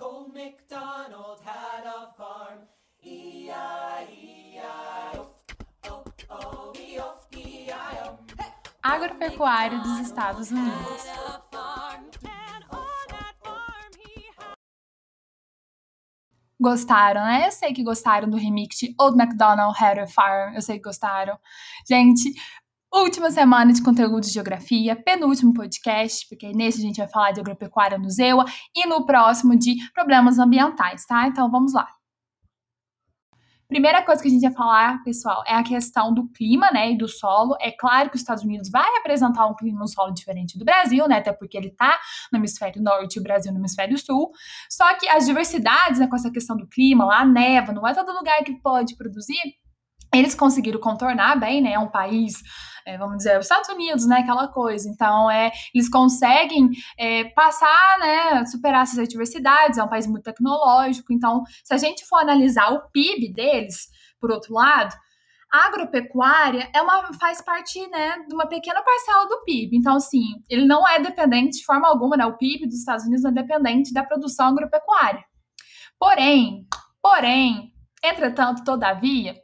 old MacDonald had a farm. Agropecuário dos Estados Unidos. Gostaram, né? Eu sei que gostaram do remix de Old MacDonald Had a Farm. Eu sei que gostaram. Gente, última semana de conteúdo de geografia, penúltimo podcast, porque nesse a gente vai falar de agropecuária no ZEUA e no próximo de problemas ambientais, tá? Então vamos lá. Primeira coisa que a gente vai falar, pessoal, é a questão do clima, né, e do solo. É claro que os Estados Unidos vai apresentar um clima, um solo diferente do Brasil, né, até porque ele tá no hemisfério norte e o Brasil no hemisfério sul. Só que as diversidades, né, com essa questão do clima, lá neva, não é todo lugar que pode produzir. Eles conseguiram contornar bem, né? É um país, é, vamos dizer, os Estados Unidos, né? Aquela coisa. Então, é, eles conseguem é, passar, né? Superar essas adversidades. É um país muito tecnológico. Então, se a gente for analisar o PIB deles, por outro lado, a agropecuária é uma, faz parte né, de uma pequena parcela do PIB. Então, assim, ele não é dependente de forma alguma, né? O PIB dos Estados Unidos não é dependente da produção agropecuária. Porém, porém, entretanto, todavia,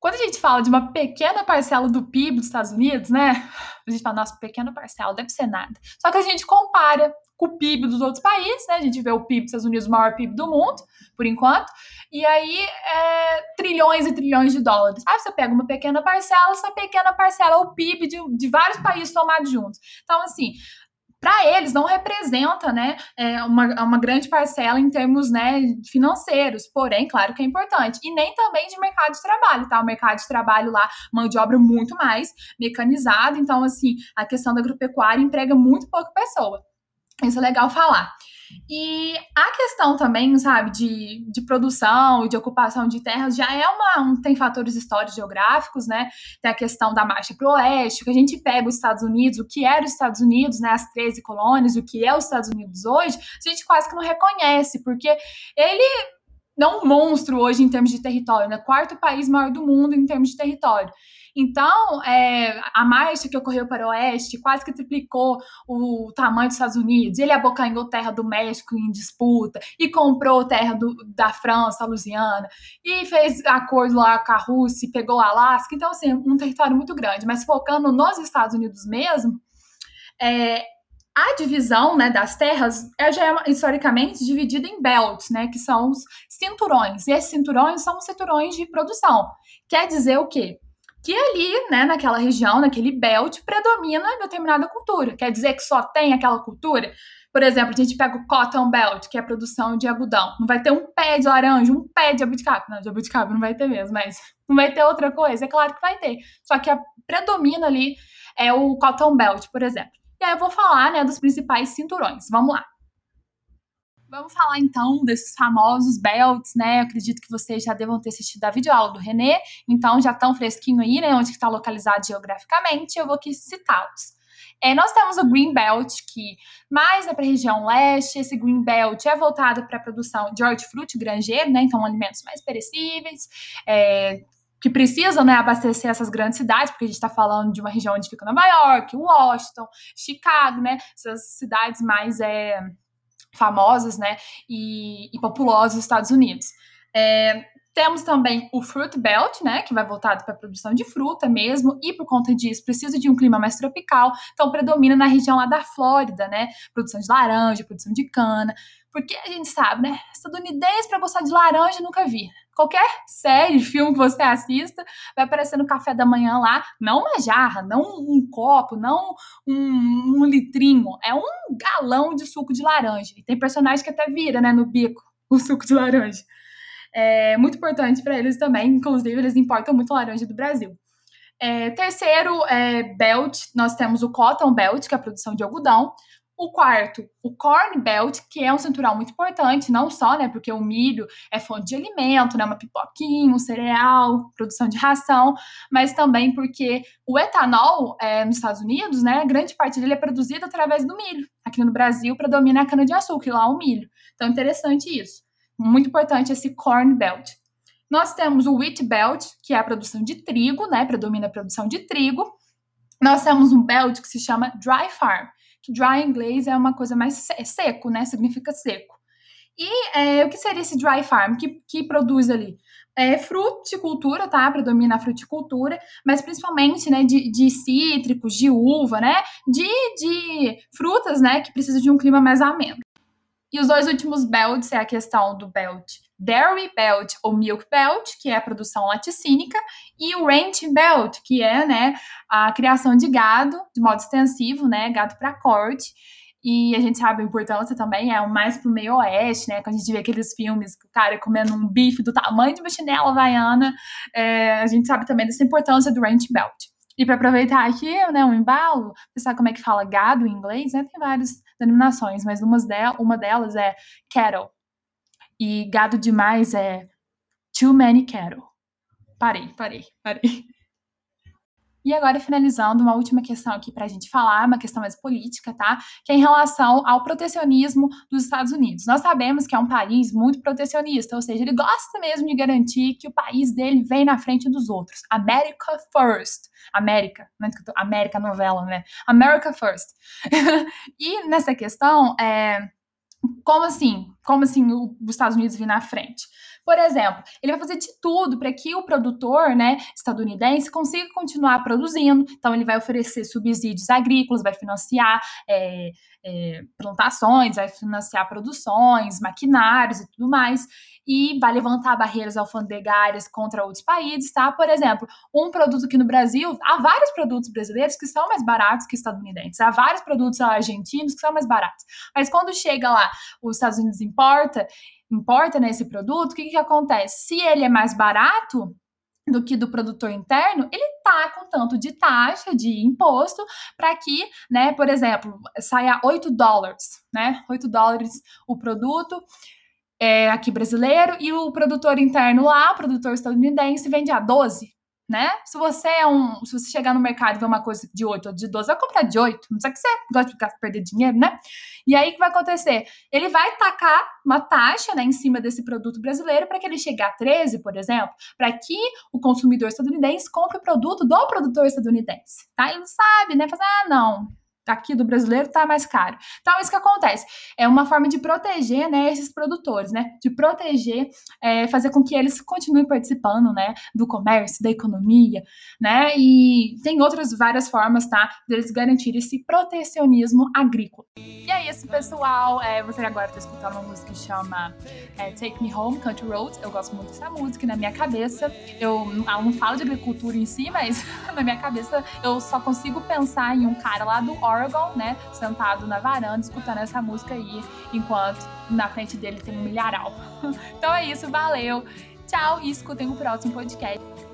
quando a gente fala de uma pequena parcela do PIB dos Estados Unidos, né? A gente fala, nossa, pequena parcela, deve ser nada. Só que a gente compara com o PIB dos outros países, né? A gente vê o PIB dos Estados Unidos, o maior PIB do mundo, por enquanto, e aí é trilhões e trilhões de dólares. Aí você pega uma pequena parcela, essa pequena parcela é o PIB de, de vários países somados juntos. Então, assim, para eles não representa né, é uma, uma grande parcela em termos né, financeiros, porém, claro que é importante. E nem também de mercado de trabalho, tá? O mercado de trabalho lá, mão de obra muito mais mecanizado, então, assim, a questão da agropecuária emprega muito pouca pessoa. Isso é legal falar. E a questão também, sabe, de, de produção e de ocupação de terras já é uma. Um, tem fatores históricos geográficos, né? Tem a questão da marcha para o oeste, que a gente pega os Estados Unidos, o que era os Estados Unidos, né? As 13 colônias, o que é os Estados Unidos hoje, a gente quase que não reconhece, porque ele não um monstro hoje em termos de território, né? Quarto país maior do mundo em termos de território. Então, é, a marcha que ocorreu para o oeste quase que triplicou o tamanho dos Estados Unidos. Ele abocanhou terra do México em disputa e comprou terra do, da França, a Louisiana, e fez acordo lá com a Rússia e pegou o Alasca. Então, assim, um território muito grande. Mas focando nos Estados Unidos mesmo, é, a divisão né, das terras é, já é historicamente dividida em belts, né, que são os cinturões. E esses cinturões são os cinturões de produção. Quer dizer o quê? que ali, né, naquela região, naquele belt, predomina determinada cultura. Quer dizer que só tem aquela cultura? Por exemplo, a gente pega o cotton belt, que é a produção de algodão. Não vai ter um pé de laranja, um pé de abuticaba. Não, de abuticaba não vai ter mesmo, mas não vai ter outra coisa? É claro que vai ter. Só que a predomina ali é o cotton belt, por exemplo. E aí eu vou falar, né, dos principais cinturões. Vamos lá. Vamos falar então desses famosos belts, né? Eu acredito que vocês já devam ter assistido a videoaula do René, então já estão fresquinho aí, né? Onde está localizado geograficamente, eu vou aqui citá-los. É, nós temos o Green Belt, que mais é para a região leste. Esse Green Belt é voltado para a produção de hortifruti granjeiro, né? Então, alimentos mais perecíveis, é, que precisam né, abastecer essas grandes cidades, porque a gente está falando de uma região onde fica Nova York, Washington, Chicago, né? Essas cidades mais. É, famosas, né, e, e populosas dos Estados Unidos. É, temos também o Fruit Belt, né, que vai voltado para a produção de fruta mesmo, e por conta disso precisa de um clima mais tropical, então predomina na região lá da Flórida, né, produção de laranja, produção de cana, porque a gente sabe, né, estadunidense para gostar de laranja nunca vi. Qualquer série, filme que você assista, vai aparecer no café da manhã lá, não uma jarra, não um copo, não um, um litrinho, é um galão de suco de laranja. E tem personagem que até vira, né, no bico, o suco de laranja é muito importante para eles também. Inclusive, eles importam muito laranja do Brasil. É, terceiro é, belt, nós temos o cotton belt, que é a produção de algodão. O quarto, o corn belt, que é um cinturão muito importante, não só, né, porque o milho é fonte de alimento, né, uma pipoquinha, um cereal, produção de ração, mas também porque o etanol é, nos Estados Unidos, né, grande parte dele é produzido através do milho. Aqui no Brasil predomina a cana de açúcar e lá o milho. Então, interessante isso muito importante esse corn belt. Nós temos o wheat belt, que é a produção de trigo, né? Predomina a produção de trigo. Nós temos um belt que se chama dry farm, que dry em inglês é uma coisa mais seco, né? Significa seco. E é, o que seria esse dry farm? Que, que produz ali? É fruticultura, tá? Predomina a fruticultura, mas principalmente, né, de, de cítricos, de uva, né? De, de frutas, né, que precisam de um clima mais ameno. E os dois últimos belts é a questão do belt Dairy Belt ou Milk Belt, que é a produção laticínica, e o Ranch Belt, que é né, a criação de gado de modo extensivo, né, gado para corte. E a gente sabe a importância também, é mais pro meio oeste, né? Quando a gente vê aqueles filmes, o cara comendo um bife do tamanho de uma chinela havaiana, é, a gente sabe também dessa importância do ranch belt. E para aproveitar aqui, né, um embalo, sabe como é que fala gado em inglês, né? Tem várias denominações, mas uma, delas é cattle. E gado demais é too many cattle. Parei, parei, parei. E agora, finalizando, uma última questão aqui para a gente falar, uma questão mais política, tá? Que é em relação ao protecionismo dos Estados Unidos. Nós sabemos que é um país muito protecionista, ou seja, ele gosta mesmo de garantir que o país dele vem na frente dos outros. America first. América, não é América novela, né? America first. e nessa questão, é como assim? Como assim os Estados Unidos vir na frente? Por exemplo, ele vai fazer de tudo para que o produtor né, estadunidense consiga continuar produzindo. Então, ele vai oferecer subsídios agrícolas, vai financiar é, é, plantações, vai financiar produções, maquinários e tudo mais. E vai levantar barreiras alfandegárias contra outros países, tá? Por exemplo, um produto aqui no Brasil, há vários produtos brasileiros que são mais baratos que estadunidenses, há vários produtos argentinos que são mais baratos. Mas quando chega lá, os Estados Unidos importa, importa nesse produto, o que, que acontece? Se ele é mais barato, do que do produtor interno, ele tá com tanto de taxa de imposto para que, né, por exemplo, saia 8 dólares, né? 8 dólares o produto é, aqui brasileiro e o produtor interno lá, o produtor estadunidense, vende a 12 né? Se você é um. Se você chegar no mercado e ver uma coisa de 8 ou de 12, vai comprar de 8. Não sei que você gosta de perder dinheiro, né? E aí o que vai acontecer? Ele vai tacar uma taxa né, em cima desse produto brasileiro para que ele chegue a 13, por exemplo, para que o consumidor estadunidense compre o produto do produtor estadunidense. Tá? Ele sabe, né? Fazer, ah, não, aqui do brasileiro está mais caro. Então, isso que acontece. É uma forma de proteger, né, esses produtores, né? De proteger, é, fazer com que eles continuem participando, né, do comércio, da economia, né? E tem outras várias formas, tá? Deles garantir esse protecionismo agrícola. E é isso, pessoal. É, você agora está escutando uma música que chama é, Take Me Home, Country Roads. Eu gosto muito dessa música. Na minha cabeça, eu não falo de agricultura em si, mas na minha cabeça eu só consigo pensar em um cara lá do Oregon Né? Sentado na varanda, escutando essa música aí, enquanto na frente dele tem um milharal. então é isso, valeu. Tchau e escutem o próximo podcast.